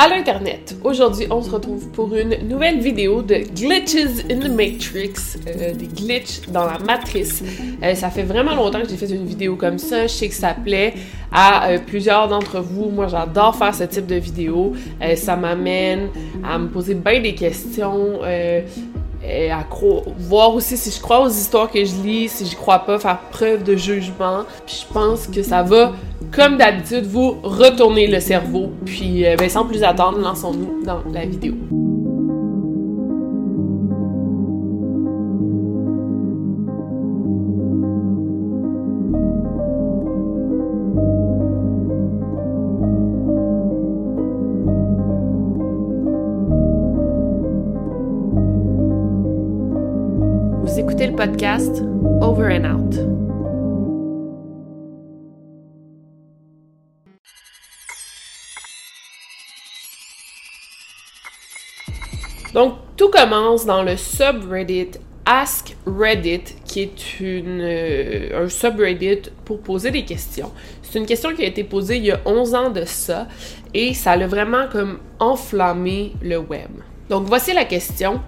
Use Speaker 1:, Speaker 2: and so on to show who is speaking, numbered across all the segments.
Speaker 1: À l'Internet, aujourd'hui, on se retrouve pour une nouvelle vidéo de Glitches in the Matrix, euh, des glitches dans la matrice. Euh, ça fait vraiment longtemps que j'ai fait une vidéo comme ça. Je sais que ça plaît à euh, plusieurs d'entre vous. Moi, j'adore faire ce type de vidéo. ça m'amène à me poser bien des questions à voir aussi si je crois aux histoires que je lis, si je crois pas, faire preuve de jugement. Puis je pense que ça va, comme d'habitude, vous retourner le cerveau. Puis euh, ben, sans plus attendre, lançons-nous dans la vidéo. Podcast Over and Out. Donc, tout commence dans le subreddit Ask Reddit, qui est une, euh, un subreddit pour poser des questions. C'est une question qui a été posée il y a 11 ans de ça, et ça a vraiment comme enflammé le web. Donc, voici la question.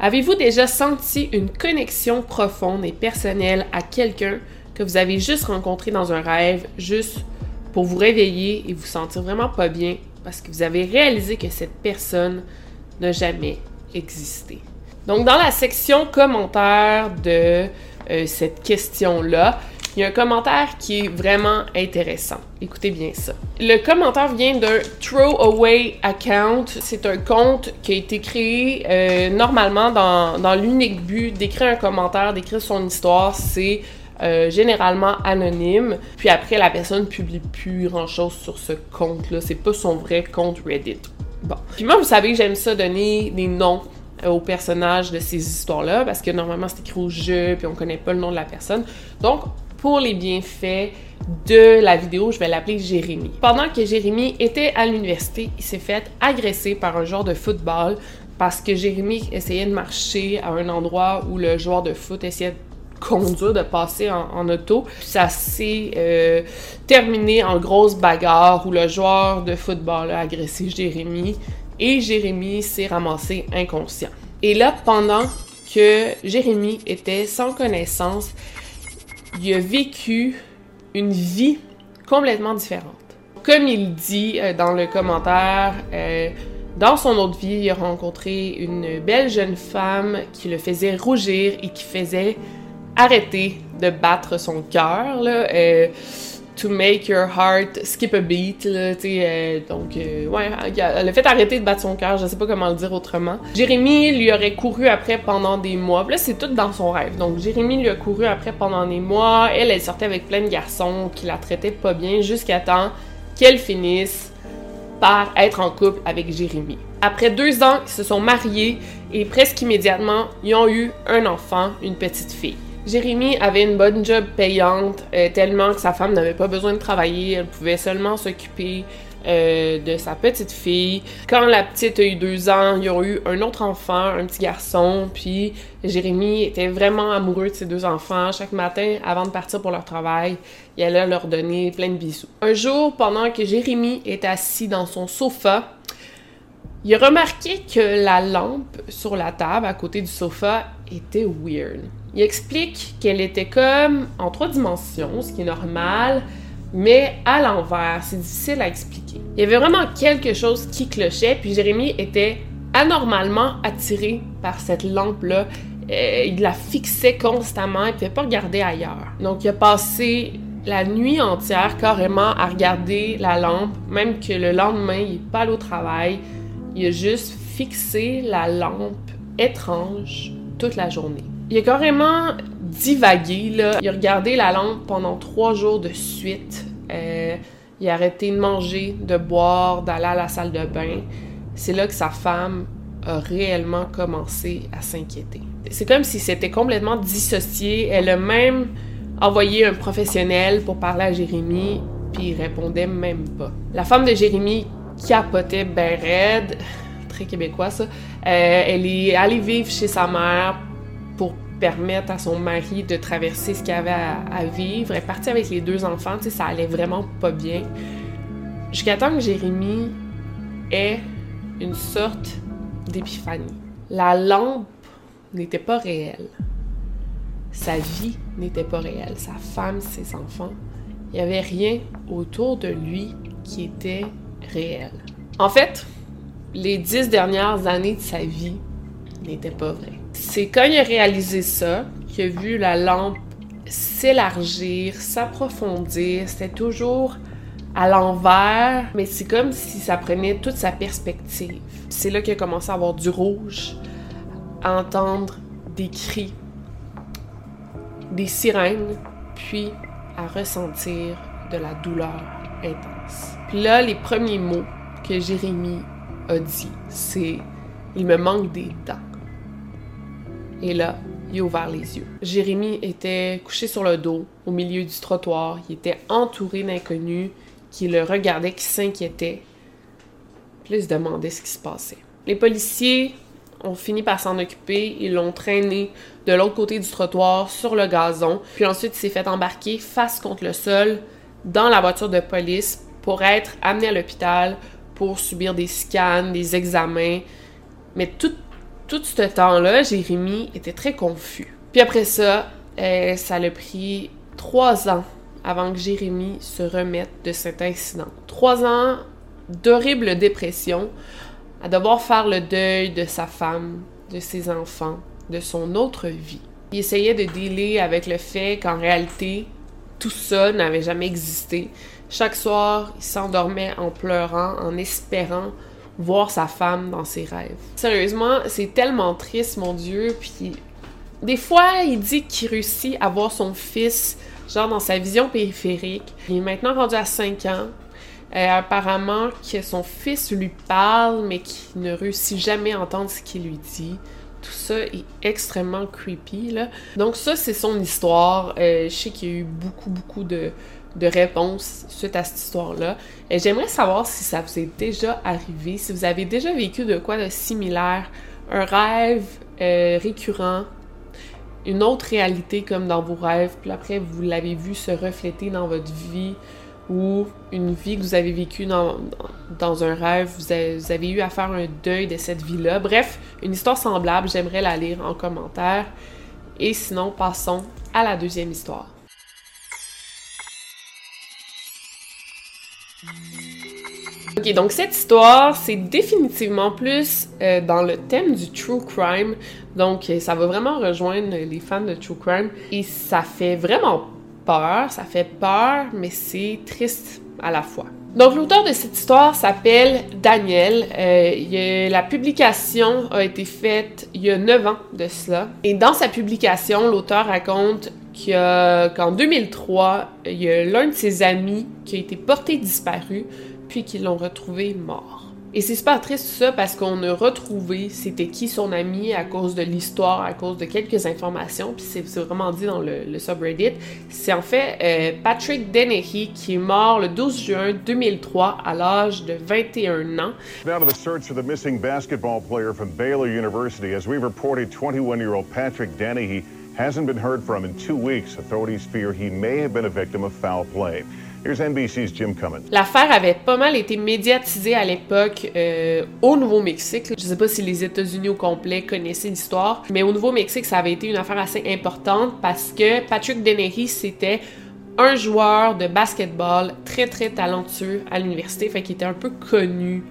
Speaker 1: Avez-vous déjà senti une connexion profonde et personnelle à quelqu'un que vous avez juste rencontré dans un rêve, juste pour vous réveiller et vous sentir vraiment pas bien parce que vous avez réalisé que cette personne n'a jamais existé? Donc, dans la section commentaires de euh, cette question-là, il y a un commentaire qui est vraiment intéressant. Écoutez bien ça. Le commentaire vient d'un throwaway account. C'est un compte qui a été créé euh, normalement dans, l'unique but d'écrire un commentaire, d'écrire son histoire. C'est euh, généralement anonyme. Puis après, la personne publie plus grand chose sur ce compte-là. C'est pas son vrai compte Reddit. Bon. Puis moi, vous savez que j'aime ça donner des noms euh, aux personnages de ces histoires-là parce que normalement c'est écrit au jeu puis on connaît pas le nom de la personne. Donc pour les bienfaits de la vidéo, je vais l'appeler Jérémy. Pendant que Jérémy était à l'université, il s'est fait agresser par un joueur de football parce que Jérémy essayait de marcher à un endroit où le joueur de foot essayait de conduire, de passer en, auto. Ça s'est euh, terminé en grosse bagarre où le joueur de football a agressé Jérémy et Jérémy s'est ramassé inconscient. Et là, pendant que Jérémy était sans connaissance, il a vécu une vie complètement différente. Comme il dit euh, dans le commentaire, euh, dans son autre vie, il a rencontré une belle jeune femme qui le faisait rougir et qui faisait arrêter de battre son cœur. Euh, to make your heart skip a beat, là, euh, donc, euh, ouais, elle a fait arrêter de battre son cœur, je sais pas comment le dire autrement. Jérémy lui aurait couru après pendant des mois, là, c'est tout dans son rêve, donc Jérémy lui a couru après pendant des mois, elle, elle sortait avec plein de garçons qui la traitaient pas bien jusqu'à temps qu'elle finisse par être en couple avec Jérémy. Après deux ans, ils se sont mariés et presque immédiatement, ils ont eu un enfant, une petite fille. Jérémy avait une bonne job payante, euh, tellement que sa femme n'avait pas besoin de travailler, elle pouvait seulement s'occuper euh, de sa petite fille. Quand la petite a eu deux ans, il y a eu un autre enfant, un petit garçon, puis Jérémy était vraiment amoureux de ses deux enfants. Chaque matin, avant de partir pour leur travail, il allait leur donner plein de bisous. Un jour, pendant que Jérémy est assis dans son sofa, Il a remarqué que la lampe sur la table à côté du sofa était weird. Il explique qu'elle était comme en trois dimensions, ce qui est normal, mais à l'envers. C'est difficile à expliquer. Il y avait vraiment quelque chose qui clochait, puis Jérémy était anormalement attiré par cette lampe-là. Euh, il la fixait constamment, il ne pouvait pas regarder ailleurs. Donc il a passé la nuit entière carrément à regarder la lampe, même que le lendemain, il n'est pas allé au travail. Il a juste fixé la lampe étrange toute la journée. Il a carrément divagué, là. Il a regardé la lampe pendant trois jours de suite. Euh, il a arrêté de manger, de boire, d'aller à la salle de bain. C'est là que sa femme a réellement commencé à s'inquiéter. C'est comme si c'était complètement dissocié. Elle a même envoyé un professionnel pour parler à Jérémy, puis il répondait même pas. La femme de Jérémy capotait ben raide, très québécois ça. Euh, elle est allée vivre chez sa mère permettre à son mari de traverser ce qu'il avait à, vivre. Elle est partie avec les deux enfants, tu sais, ça allait vraiment pas bien. Jusqu'à temps que Jérémy ait une sorte d'épiphanie. La lampe n'était pas réelle. Sa vie n'était pas réelle. Sa femme, ses enfants. Il n'y avait rien autour de lui qui était réel. En fait, les dix dernières années de sa vie n'étaient pas vraies. C'est quand il a réalisé ça qu'il a vu la lampe s'élargir, s'approfondir. C'était toujours à l'envers, mais c'est comme si ça prenait toute sa perspective. C'est là qu'il a commencé à avoir du rouge, à entendre des cris, des sirènes, puis à ressentir de la douleur intense. Puis là, les premiers mots que Jérémie a dit, c'est il me manque des dents. Et là, il a ouvert les yeux. Jérémy était couché sur le dos, au milieu du trottoir. Il était entouré d'inconnus qui le regardaient, qui s'inquiétaient. Puis il se demandait ce qui se passait. Les policiers ont fini par s'en occuper. Ils l'ont traîné de l'autre côté du trottoir sur le gazon. Puis ensuite, il s'est fait embarquer face contre le sol dans la voiture de police pour être amené à l'hôpital pour subir des scans, des examens. Mais tout tout ce temps-là, Jérémy était très confus. Puis après ça, euh, ça l'a pris trois ans avant que Jérémy se remette de cet incident. Trois ans d'horrible dépression, à devoir faire le deuil de sa femme, de ses enfants, de son autre vie. Il essayait de dealer avec le fait qu'en réalité, tout ça n'avait jamais existé. Chaque soir, il s'endormait en pleurant, en espérant voir sa femme dans ses rêves. Sérieusement, c'est tellement triste, mon Dieu. Puis des fois, il dit qu'il réussit à voir son fils, genre dans sa vision périphérique. Il est maintenant rendu à 5 ans. Euh, apparemment que son fils lui parle, mais qu'il ne réussit jamais à entendre ce qu'il lui dit. Tout ça est extrêmement creepy, là. Donc ça, c'est son histoire. Euh, je sais qu'il y a eu beaucoup, beaucoup de, de réponses suite à cette histoire-là. Et j'aimerais savoir si ça vous est déjà arrivé, si vous avez déjà vécu de quoi de similaire, un rêve euh, récurrent, une autre réalité comme dans vos rêves, puis après vous l'avez vu se refléter dans votre vie, ou une vie que vous avez vécue dans, dans un rêve, vous avez, vous avez eu à faire un deuil de cette vie-là. Bref, une histoire semblable, j'aimerais la lire en commentaire. Et sinon, passons à la deuxième histoire. Ok, donc cette histoire, c'est définitivement plus euh, dans le thème du true crime. Donc, euh, ça va vraiment rejoindre les fans de true crime. Et ça fait vraiment peur. Ça fait peur, mais c'est triste à la fois. Donc, l'auteur de cette histoire s'appelle Daniel. Euh, la publication a été faite il y a 9 ans de cela. Et dans sa publication, l'auteur raconte qu'en 2003, il y a l'un de ses amis qui a été porté disparu puis qu'ils l'ont retrouvé mort. Et c'est super triste ça parce qu'on a retrouvé c'était qui son ami à cause de l'histoire, à cause de quelques informations, puis c'est vraiment dit dans le, subreddit. C'est en fait euh, Patrick Dennehy qui est mort le 12 juin 2003 à l'âge de 21 ans.
Speaker 2: Now to the search for the missing basketball player from Baylor University. As we reported, 21-year-old Patrick Dennehy hasn't been heard from in two weeks. Authorities fear he may have been a victim of foul play. Here's NBC's Jim Cummins.
Speaker 1: L'affaire avait pas mal été médiatisée à l'époque euh, au Nouveau-Mexique. Je sais pas si les États-Unis au complet connaissaient l'histoire, mais au Nouveau-Mexique, ça avait été une affaire assez importante parce que Patrick Dennehy, c'était un joueur de basketball très très talentueux à l'université, fait qu'il était un peu connu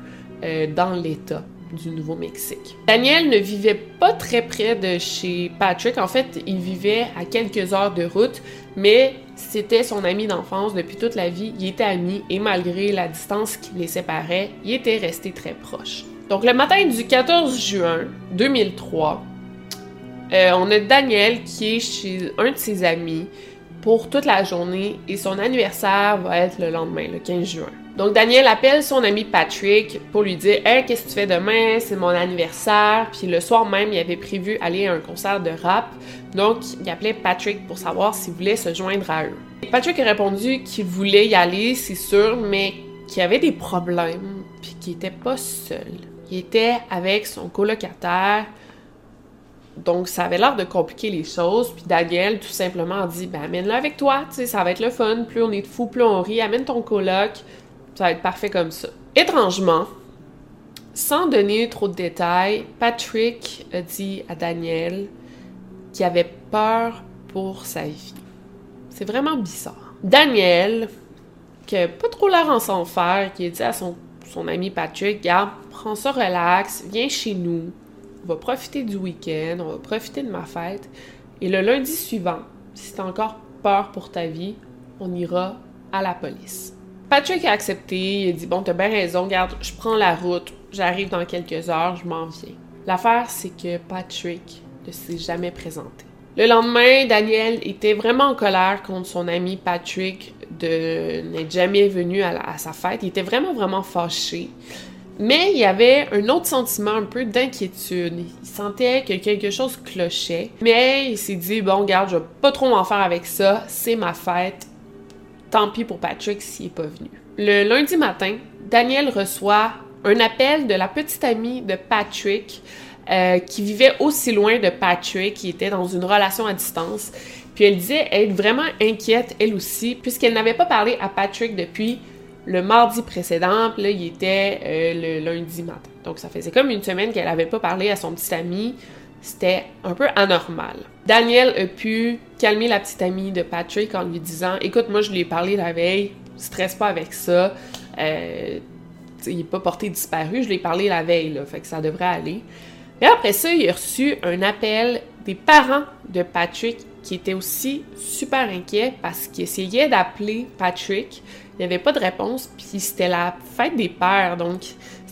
Speaker 1: euh, dans l'État du Nouveau-Mexique. Daniel ne vivait pas très près de chez Patrick. En fait, il vivait à quelques heures de route, mais c'était son ami d'enfance depuis toute la vie. Ils étaient amis et malgré la distance qui les séparait, ils étaient restés très proches. Donc le matin du 14 juin 2003, euh, on a Daniel qui est chez un de ses amis pour toute la journée et son anniversaire va être le lendemain, le 15 juin. Donc Daniel appelle son ami Patrick pour lui dire Hey, qu'est-ce que tu fais demain? C'est mon anniversaire. Puis le soir même, il avait prévu aller à un concert de rap. Donc il appelait Patrick pour savoir s'il voulait se joindre à eux. Patrick a répondu qu'il voulait y aller, c'est sûr, mais qu'il avait des problèmes, puis qu'il était pas seul. Il était avec son colocataire. Donc, ça avait l'air de compliquer les choses. Puis Daniel, tout simplement, dit Ben, amène-le avec toi, tu sais, ça va être le fun. Plus on est de fou, plus on rit. Amène ton coloc. Ça va être parfait comme ça. Étrangement, sans donner trop de détails, Patrick a dit à Daniel qu'il avait peur pour sa vie. C'est vraiment bizarre. Daniel, qui a pas trop l'air en s'en faire, qui a dit à son, ami Patrick, garde, prends ça relax, viens chez nous, on va profiter du week-end, on va profiter de ma fête, et le lundi suivant, si t'as encore peur pour ta vie, on ira à la police. Patrick a accepté, il a dit Bon, t'as bien raison, garde, je prends la route, j'arrive dans quelques heures, je m'en viens. L'affaire, c'est que Patrick ne s'est jamais présenté. Le lendemain, Daniel était vraiment en colère contre son ami Patrick de n'être jamais venu à, sa fête. Il était vraiment, vraiment fâché. Mais il y avait un autre sentiment un peu d'inquiétude. Il sentait que quelque chose clochait. Mais il s'est dit, bon, garde, je vais pas trop m'en faire avec ça. C'est ma fête. Tant pis pour Patrick s'il est pas venu. Le lundi matin, Daniel reçoit un appel de la petite amie de Patrick euh, qui vivait aussi loin de Patrick, qui était dans une relation à distance. Puis elle disait être vraiment inquiète, elle aussi, puisqu'elle n'avait pas parlé à Patrick depuis le mardi précédent, puis là, il était euh, le lundi matin. Donc, ça faisait comme une semaine qu'elle n'avait pas parlé à son petit ami. C'était un peu anormal. Daniel a pu calmer la petite amie de Patrick en lui disant Écoute, moi, je lui ai parlé la veille, stresse pas avec ça. Euh, il n'est pas porté disparu, je lui ai parlé la veille, là, fait que ça devrait aller. Et après ça, il a reçu un appel des parents de Patrick qui étaient aussi super inquiets parce qu'ils essayaient d'appeler Patrick. Il n'y avait pas de réponse, puis c'était la fête des pères, donc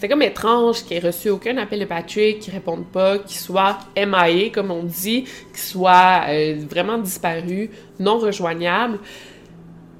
Speaker 1: c'était comme étrange qu'il ait reçu aucun appel de Patrick, qu'il réponde pas, qu'il soit MIA, comme on dit, qu'il soit euh, vraiment disparu, non rejoignable.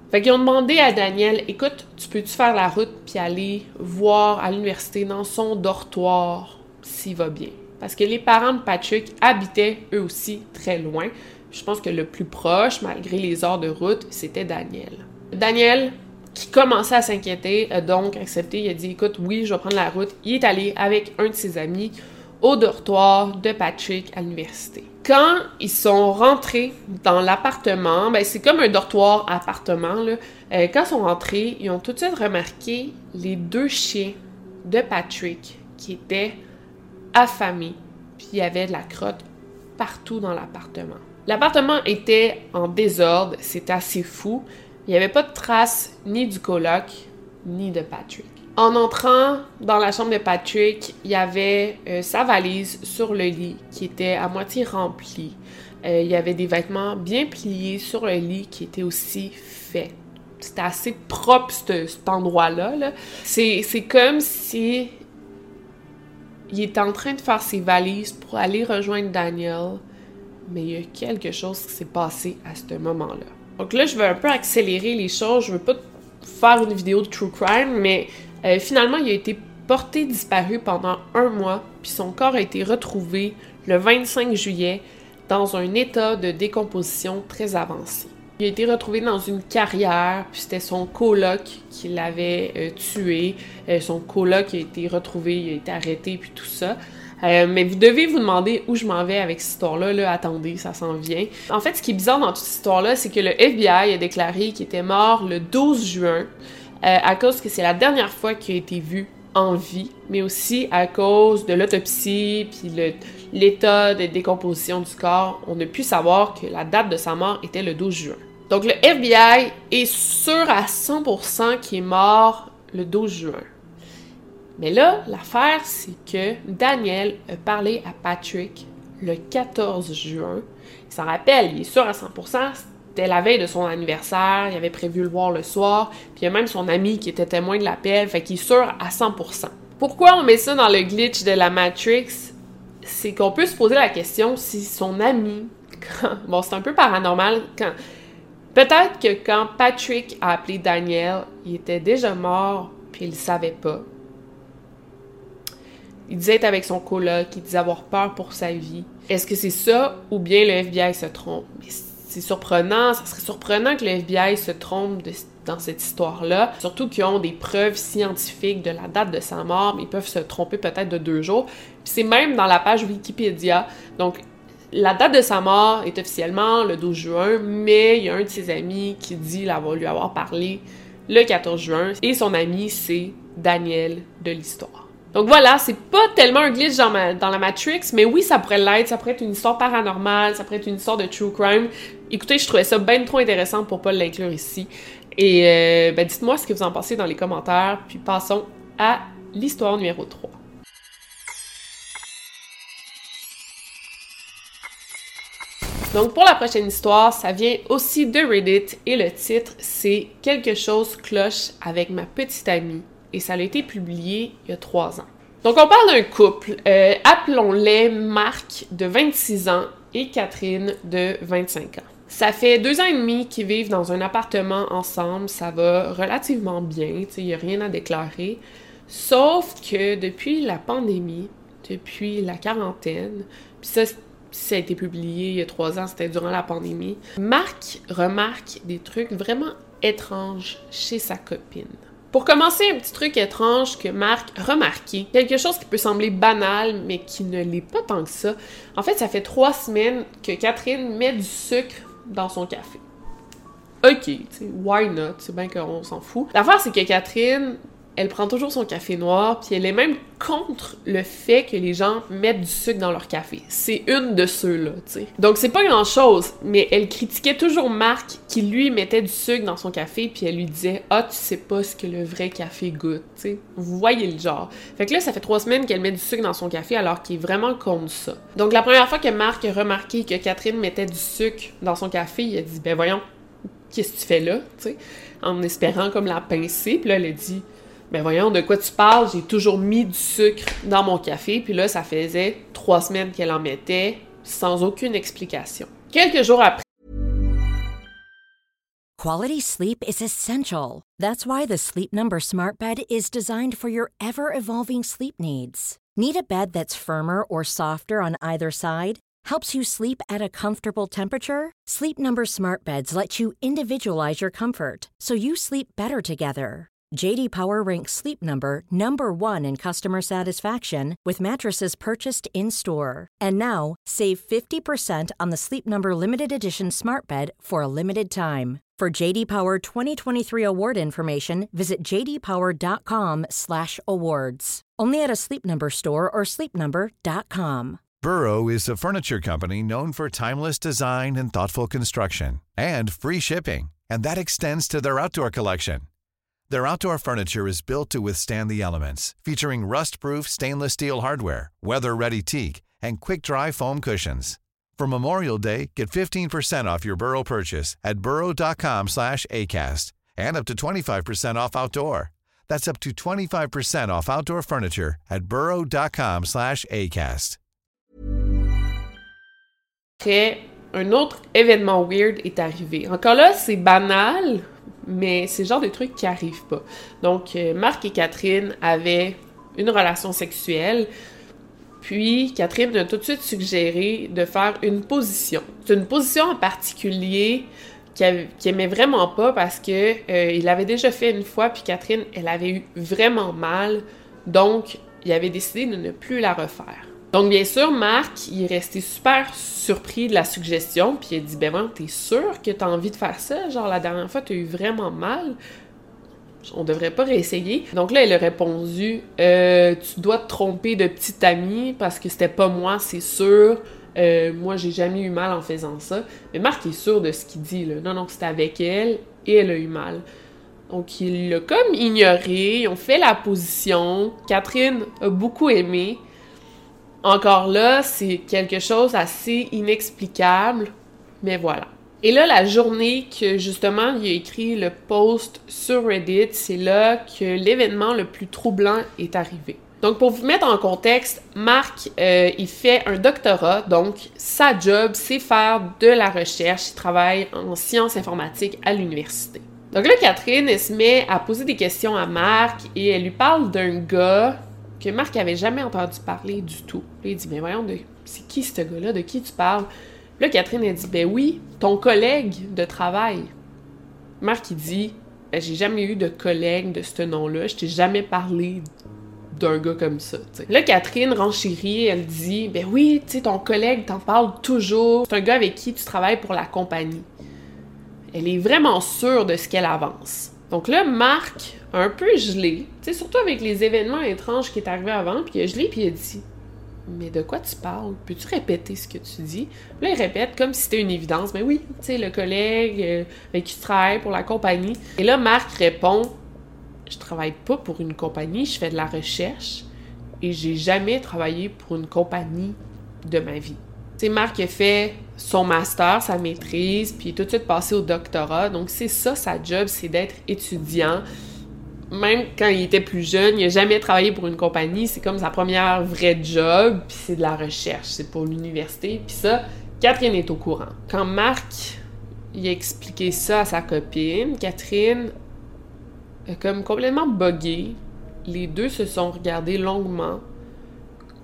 Speaker 1: Fait qu'ils ont demandé à Daniel, écoute, tu peux-tu faire la route puis aller voir à l'université dans son dortoir s'il va bien? Parce que les parents de Patrick habitaient eux aussi très loin. Je pense que le plus proche, malgré les heures de route, c'était Daniel. Daniel, qui commençait à s'inquiéter, a donc accepté. Il a dit Écoute, oui, je vais prendre la route. Il est allé avec un de ses amis au dortoir de Patrick à l'université. Quand ils sont rentrés dans l'appartement, ben c'est comme un dortoir appartement. Là. Euh, quand ils sont rentrés, ils ont tout de suite remarqué les deux chiens de Patrick qui étaient affamés, puis il y avait de la crotte partout dans l'appartement. L'appartement était en désordre, c'était assez fou. Il n'y avait pas de traces ni du coloc, ni de Patrick. En entrant dans la chambre de Patrick, il y avait euh, sa valise sur le lit qui était à moitié remplie. Euh, il y avait des vêtements bien pliés sur le lit qui étaient aussi faits. C'était assez propre cet endroit-là. -là, C'est comme si il était en train de faire ses valises pour aller rejoindre Daniel, mais il y a quelque chose qui s'est passé à ce moment-là. Donc là, je vais un peu accélérer les choses. Je veux pas faire une vidéo de true crime, mais euh, finalement, il a été porté disparu pendant un mois, puis son corps a été retrouvé le 25 juillet dans un état de décomposition très avancé. Il a été retrouvé dans une carrière, puis c'était son coloc qui l'avait euh, tué. Euh, son coloc a été retrouvé, il a été arrêté, puis tout ça. Euh, mais vous devez vous demander où je m'en vais avec cette histoire-là. Là, attendez, ça s'en vient. En fait, ce qui est bizarre dans toute cette histoire-là, c'est que le FBI a déclaré qu'il était mort le 12 juin euh, à cause que c'est la dernière fois qu'il a été vu en vie, mais aussi à cause de l'autopsie puis l'état de décomposition du corps. On a pu savoir que la date de sa mort était le 12 juin. Donc le FBI est sûr à 100% qu'il est mort le 12 juin. Mais là, l'affaire, c'est que Daniel a parlé à Patrick le 14 juin. Il s'en rappelle, il est sûr à 100%, c'était la veille de son anniversaire, il avait prévu le voir le soir, puis il y a même son ami qui était témoin de l'appel, fait qu'il est sûr à 100%. Pourquoi on met ça dans le glitch de la Matrix? C'est qu'on peut se poser la question si son ami, bon c'est un peu paranormal. Peut-être que quand Patrick a appelé Daniel, il était déjà mort, puis il le savait pas. Il disait être avec son coloc, il disait avoir peur pour sa vie. Est-ce que c'est ça ou bien le FBI se trompe? C'est surprenant, ça serait surprenant que le FBI se trompe dans cette histoire-là, surtout qu'ils ont des preuves scientifiques de la date de sa mort, mais ils peuvent se tromper peut-être de deux jours. C'est même dans la page Wikipédia. Donc, la date de sa mort est officiellement le 12 juin, mais il y a un de ses amis qui dit l'avoir lui avoir parlé le 14 juin, et son ami, c'est Daniel de l'histoire. Donc voilà, c'est pas tellement un glitch dans, la Matrix, mais oui, ça pourrait l'être, ça pourrait être une histoire paranormale, ça pourrait être une histoire de true crime. Écoutez, je trouvais ça bien trop intéressant pour pas l'inclure ici. Et euh, ben, dites-moi ce que vous en pensez dans les commentaires, puis passons à l'histoire numéro 3. Donc pour la prochaine histoire, ça vient aussi de Reddit et le titre c'est Quelque chose cloche avec ma petite amie et ça a été publié il y a trois ans. Donc on parle d'un couple, euh, appelons-les Marc de 26 ans et Catherine de 25 ans. Ça fait deux ans et demi qu'ils vivent dans un appartement ensemble, ça va relativement bien, il n'y a rien à déclarer. Sauf que depuis la pandémie, depuis la quarantaine, puis ça, ça a été publié il y a trois ans, c'était durant la pandémie, Marc remarque des trucs vraiment étranges chez sa copine. Pour commencer, un petit truc étrange que Marc a remarqué, quelque chose qui peut sembler banal, mais qui ne l'est pas tant que ça. En fait, ça fait trois semaines que Catherine met du sucre dans son café. Ok, why not? C'est bien qu'on s'en fout. L'affaire, c'est que Catherine, elle prend toujours son café noir, puis elle est même contre le fait que les gens mettent du sucre dans leur café. C'est une de ceux-là, tu sais. Donc c'est pas grand-chose, mais elle critiquait toujours Marc qui lui mettait du sucre dans son café, puis elle lui disait "Ah, tu sais pas ce que le vrai café goûte", tu sais. Vous voyez le genre. Fait que là, ça fait trois semaines qu'elle met du sucre dans son café alors qu'il est vraiment contre ça. Donc la première fois que Marc a remarqué que Catherine mettait du sucre dans son café, il a dit "Ben voyons, qu'est-ce que tu fais là?" tu sais, en espérant comme la pincer, puis là elle a dit ben voyons, de quoi tu parles? J'ai toujours mis du sucre dans mon café, puis là, ça faisait trois semaines qu'elle en mettait sans aucune explication. Quelques jours après.
Speaker 3: Quality sleep is essential. That's why the Sleep Number Smart Bed is designed for your ever evolving sleep needs. Need a bed that's firmer or softer on either side? Helps you sleep at a comfortable temperature? Sleep Number Smart Beds let you individualize your comfort so you sleep better together. JD Power ranks Sleep Number number 1 in customer satisfaction with mattresses purchased in-store. And now, save 50% on the Sleep Number limited edition Smart Bed for a limited time. For JD Power 2023 award information, visit jdpower.com/awards. Only at a Sleep Number store or sleepnumber.com.
Speaker 4: Burrow is a furniture company known for timeless design and thoughtful construction and free shipping, and that extends to their outdoor collection. Their outdoor furniture is built to withstand the elements, featuring rust-proof stainless steel hardware, weather-ready teak, and quick-dry foam cushions. For Memorial Day, get 15% off your Burrow purchase at burrow.com slash ACAST and up to 25% off outdoor. That's up to 25% off outdoor furniture at burrow.com slash ACAST.
Speaker 1: un autre événement weird est arrivé. Encore là, c'est banal, mais c'est le genre de trucs qui arrivent pas. Donc, euh, Marc et Catherine avaient une relation sexuelle, puis Catherine a tout de suite suggéré de faire une position. C'est une position en particulier qu'il aimait vraiment pas parce que euh, il avait déjà fait une fois, puis Catherine, elle avait eu vraiment mal, donc il avait décidé de ne plus la refaire. Donc, bien sûr, Marc, il est resté super surpris de la suggestion, puis il a dit Ben, bon, t'es sûr que t'as envie de faire ça? Genre, la dernière fois, t'as eu vraiment mal? On devrait pas réessayer. Donc là, elle a répondu euh, Tu dois te tromper de petite amie parce que c'était pas moi, c'est sûr. Euh, moi, j'ai jamais eu mal en faisant ça. Mais Marc est sûr de ce qu'il dit, là. Non, non, c'était avec elle et elle a eu mal. Donc, il l'a comme ignoré. Ils ont fait la position. Catherine a beaucoup aimé. Encore là, c'est quelque chose assez inexplicable. Mais voilà. Et là, la journée que justement il a écrit le post sur Reddit, c'est là que l'événement le plus troublant est arrivé. Donc, pour vous mettre en contexte, Marc, euh, il fait un doctorat, donc sa job, c'est faire de la recherche. Il travaille en sciences informatiques à l'université. Donc là, Catherine, elle se met à poser des questions à Marc et elle lui parle d'un gars que Marc avait jamais entendu parler du tout. il dit, mais voyons, c'est qui ce gars-là? De qui tu parles? Là, Catherine, elle dit, ben oui, ton collègue de travail. Marc, il dit, ben, j'ai jamais eu de collègue de ce nom-là. Je t'ai jamais parlé d'un gars comme ça. Là, Catherine renchérit, elle dit Ben oui, tu sais, ton collègue t'en parle toujours. C'est un gars avec qui tu travailles pour la compagnie. Elle est vraiment sûre de ce qu'elle avance. Donc là, Marc un peu gelé, tu sais, surtout avec les événements étranges qui est arrivé avant, puis il a gelé, puis il a dit mais de quoi tu parles? Peux-tu répéter ce que tu dis? Là, il répète comme si c'était une évidence. Mais oui, tu sais, le collègue euh, avec qui tu travailles pour la compagnie. Et là, Marc répond je travaille pas pour une compagnie, je fais de la recherche et j'ai jamais travaillé pour une compagnie de ma vie. C'est Marc a fait son master, sa maîtrise, puis tout de suite passé au doctorat. Donc c'est ça sa job, c'est d'être étudiant. Même quand il était plus jeune, il n'a jamais travaillé pour une compagnie. C'est comme sa première vraie job, puis c'est de la recherche, c'est pour l'université. Puis ça, Catherine est au courant. Quand Marc a expliqué ça à sa copine, Catherine comme complètement buggé. Les deux se sont regardés longuement,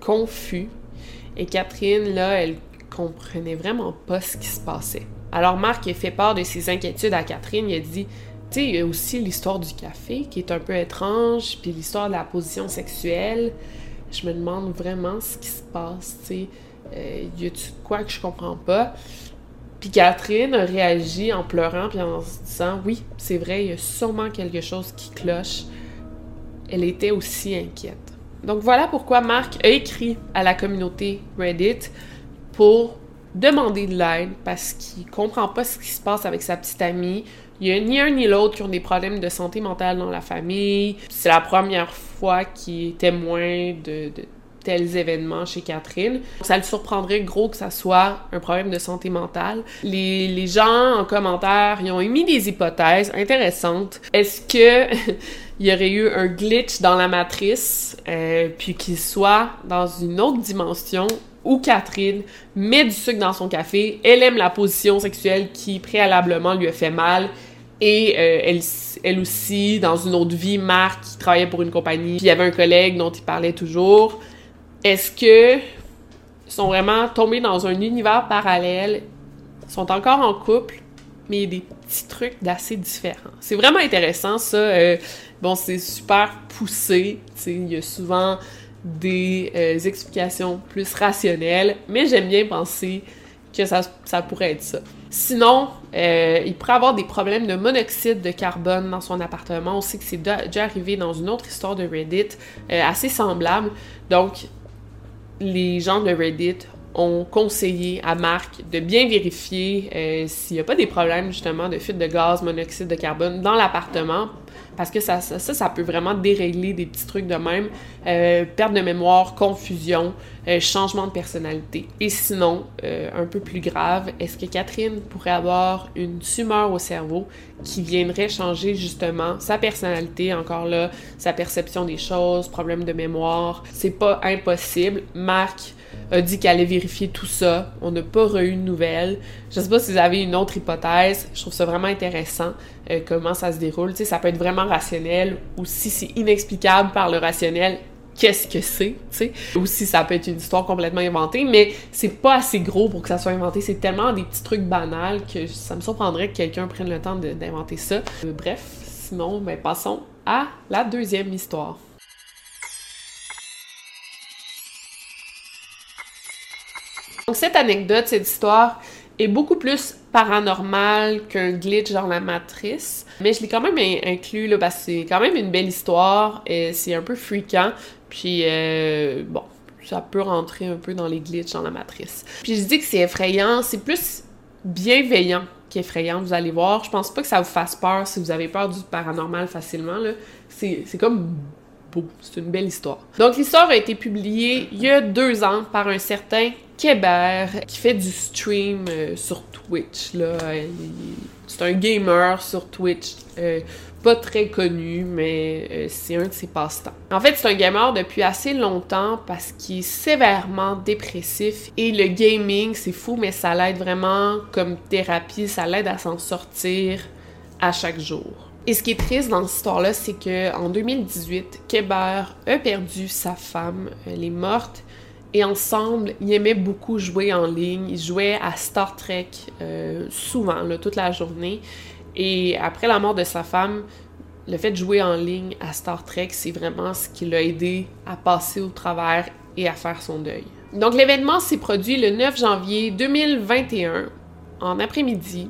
Speaker 1: confus. Et Catherine, là, elle comprenait vraiment pas ce qui se passait. Alors Marc a fait part de ses inquiétudes à Catherine. Il a dit, tu sais, il y a aussi l'histoire du café qui est un peu étrange, puis l'histoire de la position sexuelle. Je me demande vraiment ce qui se passe, tu sais. Euh, y a-tu quoi que je comprends pas? Puis Catherine a réagi en pleurant puis en se disant Oui, c'est vrai, il y a sûrement quelque chose qui cloche. Elle était aussi inquiète. Donc voilà pourquoi Marc a écrit à la communauté Reddit pour demander de l'aide parce qu'il comprend pas ce qui se passe avec sa petite amie. Il y a ni un ni l'autre qui ont des problèmes de santé mentale dans la famille. C'est la première fois qu'il est témoin de, de tels événements chez Catherine. Ça le surprendrait gros que ça soit un problème de santé mentale. Les, les gens en commentaire, ils ont émis des hypothèses intéressantes. Est-ce que il y aurait eu un glitch dans la matrice, euh, puis qu'il soit dans une autre dimension où Catherine met du sucre dans son café, elle aime la position sexuelle qui préalablement lui a fait mal, et euh, elle, elle aussi, dans une autre vie, Marc, qui travaillait pour une compagnie, puis il y avait un collègue dont il parlait toujours. Est-ce que sont vraiment tombés dans un univers parallèle, sont encore en couple, mais des petits trucs d'assez différents. C'est vraiment intéressant, ça. Euh, bon, c'est super poussé. Il y a souvent des euh, explications plus rationnelles, mais j'aime bien penser que ça, ça, pourrait être ça. Sinon, euh, il pourrait avoir des problèmes de monoxyde de carbone dans son appartement. On sait que c'est déjà arrivé dans une autre histoire de Reddit, assez semblable. Donc, les gens de Reddit ont conseillé à Marc de bien vérifier euh, s'il n'y a pas des problèmes justement de fuite de gaz, monoxyde de carbone dans l'appartement, parce que ça, ça, ça, peut vraiment dérégler des petits trucs de même, euh, perte de mémoire, confusion, euh, changement de personnalité. Et sinon, un peu plus grave, est-ce que Catherine pourrait avoir une tumeur au cerveau qui viendrait changer justement sa personnalité, encore là, sa perception des choses, problème de mémoire? C'est pas impossible. Marc a dit qu'elle allait vérifier tout ça. On n'a pas eu de nouvelles. Je sais pas si vous avez une autre hypothèse. Je trouve ça vraiment intéressant euh, comment ça se déroule. Tu ça peut être vraiment rationnel ou si c'est inexplicable par le rationnel, qu'est-ce que c'est, tu. Ou si ça peut être une histoire complètement inventée, mais c'est pas assez gros pour que ça soit inventé. C'est tellement des petits trucs banals que ça me surprendrait que quelqu'un prenne le temps d'inventer ça. Euh, bref, sinon, ben, passons à la deuxième histoire. Donc cette anecdote, cette histoire est beaucoup plus paranormale qu'un glitch dans la matrice. Mais je l'ai quand même inclus là, parce que c'est quand même une belle histoire et c'est un peu fréquent. Puis euh, bon, ça peut rentrer un peu dans les glitches dans la matrice. Puis je dis que c'est effrayant, c'est plus bienveillant qu'effrayant, vous allez voir. Je pense pas que ça vous fasse peur si vous avez peur du paranormal facilement. C'est comme beau, c'est une belle histoire. Donc l'histoire a été publiée il y a deux ans par un certain Kéber qui fait du stream euh, sur Twitch. C'est un gamer sur Twitch. Euh, pas très connu, mais euh, c'est un de ses passe-temps. En fait, c'est un gamer depuis assez longtemps parce qu'il est sévèrement dépressif et le gaming, c'est fou, mais ça l'aide vraiment comme thérapie, ça l'aide à s'en sortir à chaque jour. Et ce qui est triste dans cette histoire-là, c'est que en 2018, Kéber a perdu sa femme, elle est morte, et ensemble, ils aimaient beaucoup jouer en ligne. Ils jouaient à Star Trek euh, souvent, toute la journée. Et après la mort de sa femme, le fait de jouer en ligne à Star Trek, c'est vraiment ce qui l'a aidé à passer au travers et à faire son deuil. Donc l'événement s'est produit le 9 janvier 2021, en après-midi.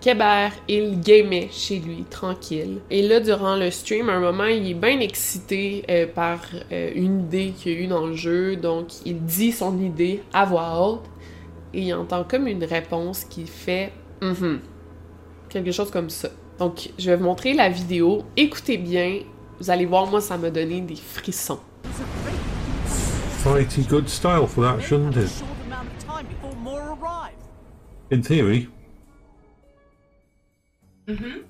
Speaker 1: Kéber, il gamait chez lui, tranquille. Et là, durant le stream, à un moment, il est bien excité euh, par euh, une idée qu'il y a eu dans le jeu. Donc, il dit son idée à voix haute et il entend comme une réponse qui fait mm quelque chose comme ça. Donc, je vais vous montrer la vidéo. Écoutez bien. Vous allez voir, moi, ça m'a donné des frissons.
Speaker 5: Fighty good style for that, shouldn't it? In theory. Mm-hmm.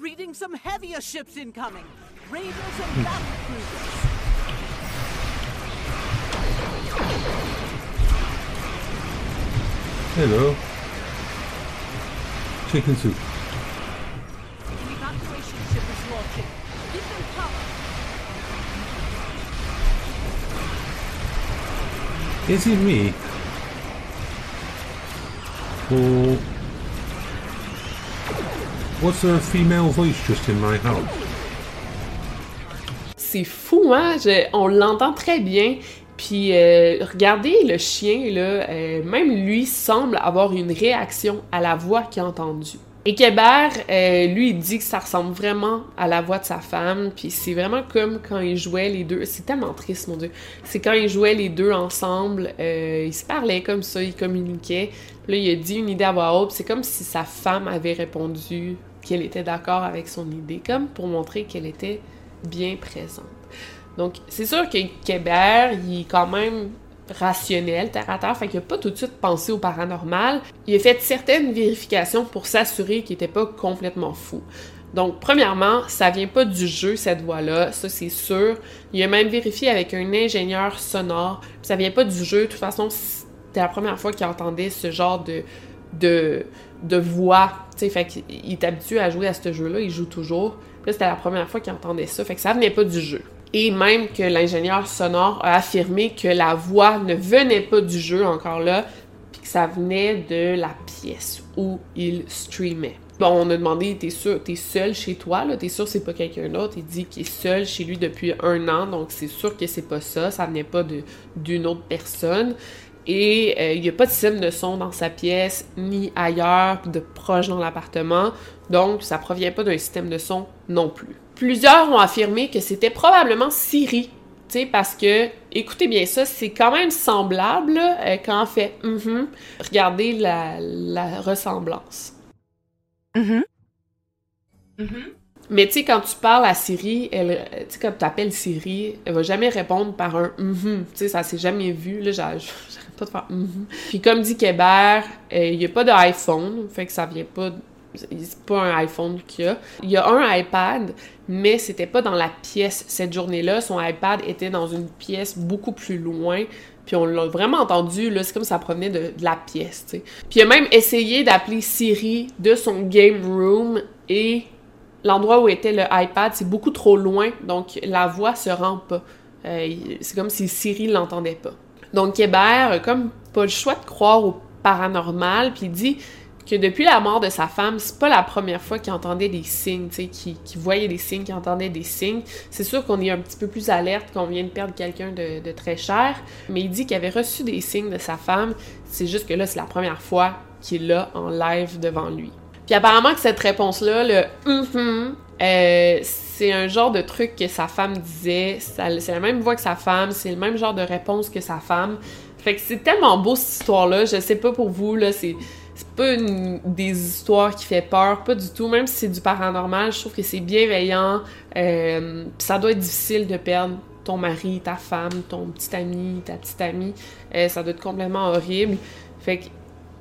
Speaker 6: Reading some heavier ships incoming. Raiders and battle cruisers.
Speaker 5: Hello. Chicken soup.
Speaker 6: The evacuation ship is launching. Give them cover.
Speaker 5: Is it me? Or what's a female voice just in my house?
Speaker 1: C'est fou, hein? On l'entend très bien. Puis euh, regardez le chien, là, euh, même lui semble avoir une réaction à la voix qu'il a entendue. Et Kéber, euh, lui, il dit que ça ressemble vraiment à la voix de sa femme, puis c'est vraiment comme quand ils jouaient les deux. C'est tellement triste, mon Dieu. C'est quand ils jouaient les deux ensemble, ils se parlaient comme ça, ils communiquaient. Puis là, il a dit une idée à voix haute, c'est comme si sa femme avait répondu qu'elle était d'accord avec son idée, comme pour montrer qu'elle était bien présente. Donc, c'est sûr que Kéber, il est quand même rationnel, terre à terre, fait qu'il n'a pas tout de suite pensé au paranormal. Il a fait certaines vérifications pour s'assurer qu'il n'était pas complètement fou. Donc, premièrement, ça vient pas du jeu, cette voix-là, ça c'est sûr. Il a même vérifié avec un ingénieur sonore, ça vient pas du jeu. De toute façon, c'était la première fois qu'il entendait ce genre de, voix. Tu sais, fait qu'il est habitué à jouer à ce jeu-là, il joue toujours. Puis c'était la première fois qu'il entendait ça, fait que ça venait pas du jeu et même que l'ingénieur sonore a affirmé que la voix ne venait pas du jeu encore là, puis que ça venait de la pièce où il streamait. Bon, on a demandé, t'es sûr, t'es seul chez toi, là, t'es sûr c'est pas quelqu'un d'autre? Il dit qu'il est seul chez lui depuis un an, donc c'est sûr que c'est pas ça, ça venait pas d'une autre personne. Et euh, il n'y a pas de système de son dans sa pièce, ni ailleurs, de proche dans l'appartement, donc ça provient pas d'un système de son non plus. Plusieurs ont affirmé que c'était probablement Siri, tu sais, parce que, écoutez bien ça, c'est quand même semblable euh, quand on fait mm Regardez la, ressemblance.
Speaker 7: Mm
Speaker 1: Mais tu sais, quand tu parles à Siri, elle, tu sais, quand tu appelles Siri, elle va jamais répondre par un mm Tu sais, ça s'est jamais vu, là, j'arrête pas de faire mm Puis comme dit Kéber, euh, il n'y a pas d'iPhone, fait que ça vient pas c'est pas un iPhone qu'il y a. Il y a un iPad, mais c'était pas dans la pièce cette journée-là. Son iPad était dans une pièce beaucoup plus loin. Puis on l'a vraiment entendu, là, c'est comme ça provenait de, la pièce, tu. Puis il a même essayé d'appeler Siri de son game room et l'endroit où était le iPad, c'est beaucoup trop loin, donc la voix se rend pas. Euh, c'est comme si Siri l'entendait pas. Donc Kéber a comme pas le choix de croire au paranormal, puis il dit que depuis la mort de sa femme, c'est pas la première fois qu'il entendait des signes, tu sais, qu'il voyait des signes, qu'il entendait des signes. C'est sûr qu'on est un petit peu plus alerte qu'on vient de perdre quelqu'un de, très cher, mais il dit qu'il avait reçu des signes de sa femme. C'est juste que là, c'est la première fois qu'il l'a en live devant lui. Puis apparemment que cette réponse-là, le Mhm euh, c'est un genre de truc que sa femme disait. C'est la même voix que sa femme, c'est le même genre de réponse que sa femme. Fait que c'est tellement beau cette histoire-là. Je sais pas pour vous, là, c'est. Pas des histoires qui fait peur, pas du tout. Même si c'est du paranormal, je trouve que c'est bienveillant. Euh, ça doit être difficile de perdre ton mari, ta femme, ton petit ami, ta petite amie. Euh, ça doit être complètement horrible. Fait que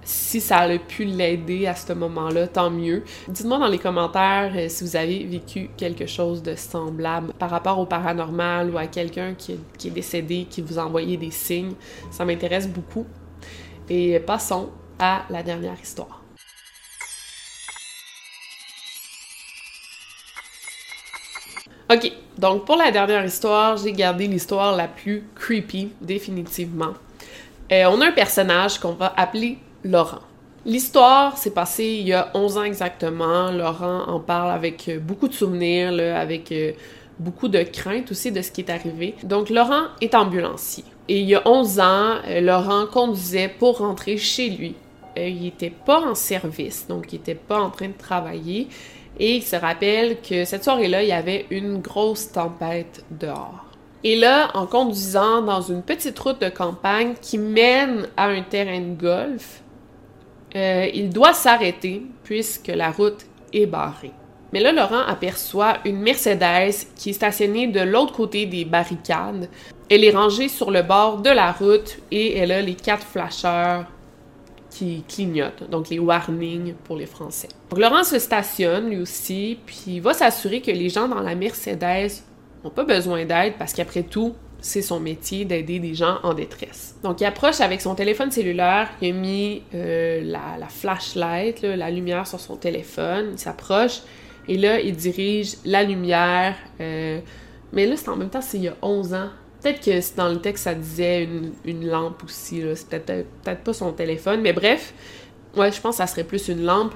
Speaker 1: si ça a pu l'aider à ce moment-là, tant mieux. Dites-moi dans les commentaires euh, si vous avez vécu quelque chose de semblable par rapport au paranormal ou à quelqu'un qui, est- décédé, qui vous a envoyé des signes. Ça m'intéresse beaucoup. Et passons à la dernière histoire. Ok, donc pour la dernière histoire, j'ai gardé l'histoire la plus creepy, définitivement. Euh, on a un personnage qu'on va appeler Laurent. L'histoire s'est passée il y a 11 ans exactement. Laurent en parle avec euh, beaucoup de souvenirs, avec euh, beaucoup de crainte aussi de ce qui est arrivé. Donc Laurent est ambulancier. Et il y a 11 ans, Laurent conduisait pour rentrer chez lui. Euh, il n'était pas en service, donc il n'était pas en train de travailler. Et il se rappelle que cette soirée-là, il y avait une grosse tempête dehors. Et là, en conduisant dans une petite route de campagne qui mène à un terrain de golf, euh, il doit s'arrêter puisque la route est barrée. Mais là, Laurent aperçoit une Mercedes qui est stationnée de l'autre côté des barricades. Elle est rangée sur le bord de la route et elle a les quatre flasheurs qui clignotent, donc les warnings pour les Français. Donc Laurent se stationne lui aussi, puis va s'assurer que les gens dans la Mercedes n'ont pas besoin d'aide parce qu'après tout, c'est son métier d'aider des gens en détresse. Donc il approche avec son téléphone cellulaire, il a mis euh, la, la flashlight, la lumière sur son téléphone, il s'approche et là il dirige la lumière. euh, mais là c'est en même temps c'est il y a 11 ans. Peut-être que dans le texte ça disait une, lampe aussi, c'est peut-être pas son téléphone, mais bref, ouais je pense que ça serait plus une lampe,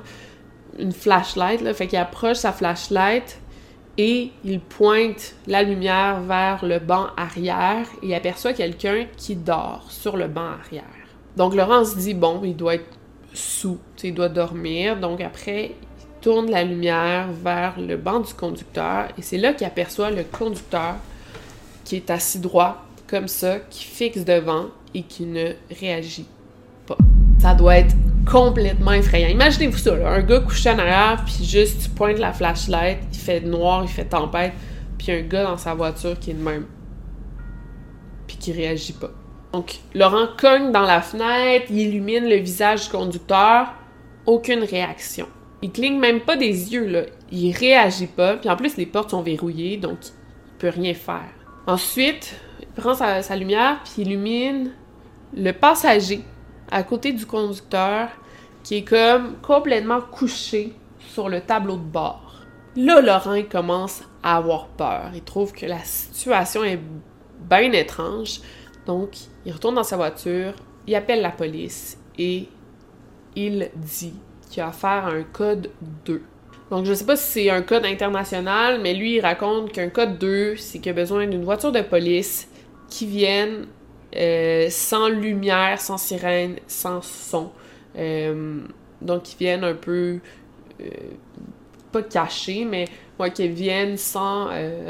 Speaker 1: une flashlight, là. fait qu'il approche sa flashlight et il pointe la lumière vers le banc arrière et aperçoit quelqu'un qui dort sur le banc arrière. Donc Laurent se dit, bon, il doit être sous, il doit dormir. Donc après, il tourne la lumière vers le banc du conducteur et c'est là qu'il aperçoit le conducteur qui est assis droit, comme ça, qui fixe devant et qui ne réagit pas. Ça doit être complètement effrayant. Imaginez-vous ça, un gars couché en arrière, puis juste tu la flashlight, il fait noir, il fait tempête, puis un gars dans sa voiture qui est de même, puis qui réagit pas. Donc, Laurent cogne dans la fenêtre, il illumine le visage du conducteur, aucune réaction. Il cligne même pas des yeux, là. Il réagit pas, puis en plus, les portes sont verrouillées, donc il peut rien faire. Ensuite, il prend sa, lumière, puis il illumine le passager à côté du conducteur qui est comme complètement couché sur le tableau de bord. Là, Laurent commence à avoir peur. Il trouve que la situation est bien étrange. Donc, il retourne dans sa voiture, il appelle la police et il dit qu'il a affaire à un code 2. Donc, je sais pas si c'est un code international, mais lui, il raconte qu'un code 2, c'est qu'il a besoin d'une voiture de police qui vienne euh, sans lumière, sans sirène, sans son. Euh, donc, ils viennent un peu, euh, pas cachés, mais ouais, qu'ils viennent sans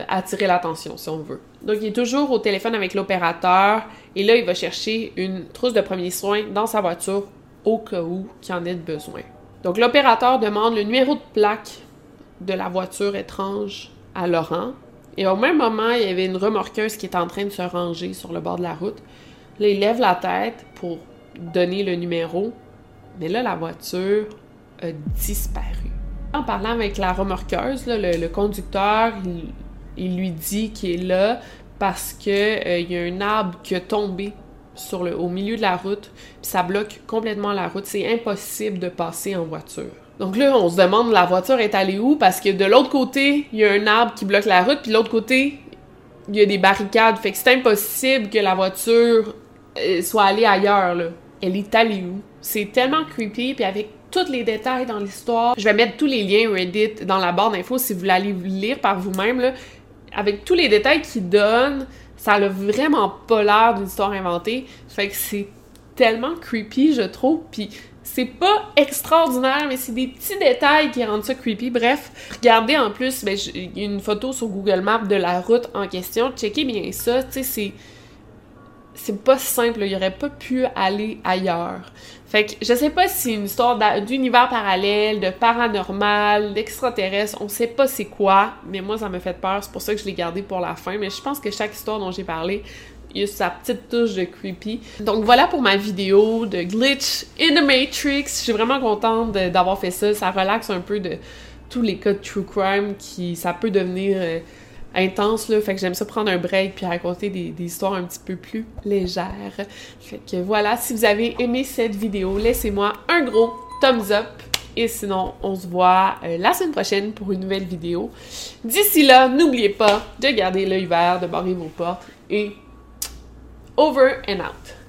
Speaker 1: attirer l'attention, si on veut. Donc, il est toujours au téléphone avec l'opérateur, et là, il va chercher une trousse de premiers soins dans sa voiture au cas où qu'il en ait besoin. Donc, l'opérateur demande le numéro de plaque de la voiture étrange à Laurent. Et au même moment, il y avait une remorqueuse qui est en train de se ranger sur le bord de la route. Là, il lève la tête pour donner le numéro, mais là, la voiture a disparu. En parlant avec la remorqueuse, le, conducteur, il, lui dit qu'il est là parce que euh, y a un arbre qui a tombé au milieu de la route, puis ça bloque complètement la route. C'est impossible de passer en voiture. Donc là, on se demande la voiture est allée où? Parce que de l'autre côté, il y a un arbre qui bloque la route, puis de l'autre côté, il y a des barricades. Fait que c'est impossible que la voiture euh, soit allée ailleurs, là. Elle est allée où? C'est tellement creepy, puis avec tous les détails dans l'histoire. Je vais mettre tous les liens Reddit dans la barre d'infos si vous voulez aller lire par vous-même. Avec tous les détails qu'ils donnent, ça a vraiment pas l'air d'une histoire inventée. Fait que c'est tellement creepy, je trouve. Puis c'est pas extraordinaire, mais c'est des petits détails qui rendent ça creepy. Bref, regardez en plus, ben, une photo sur Google Maps de la route en question. Checkez bien ça. Tu sais, c'est c'est pas simple, il aurait pas pu aller ailleurs. Fait que je sais pas si c'est une histoire d'univers parallèle, de paranormal, d'extraterrestre, on sait pas c'est quoi, mais moi ça me fait peur, c'est pour ça que je l'ai gardé pour la fin, mais je pense que chaque histoire dont j'ai parlé, il y a sa petite touche de creepy. Donc voilà pour ma vidéo de Glitch in the Matrix. Je suis vraiment contente d'avoir fait ça, ça relaxe un peu de tous les cas de true crime qui ça peut devenir euh, intense là, fait que j'aime ça prendre un break puis raconter des, histoires un petit peu plus légères. Fait que voilà, si vous avez aimé cette vidéo, laissez-moi un gros thumbs up et sinon on se voit euh, la semaine prochaine pour une nouvelle vidéo. D'ici là, n'oubliez pas de garder l'œil vert, de barrer vos portes et over and out.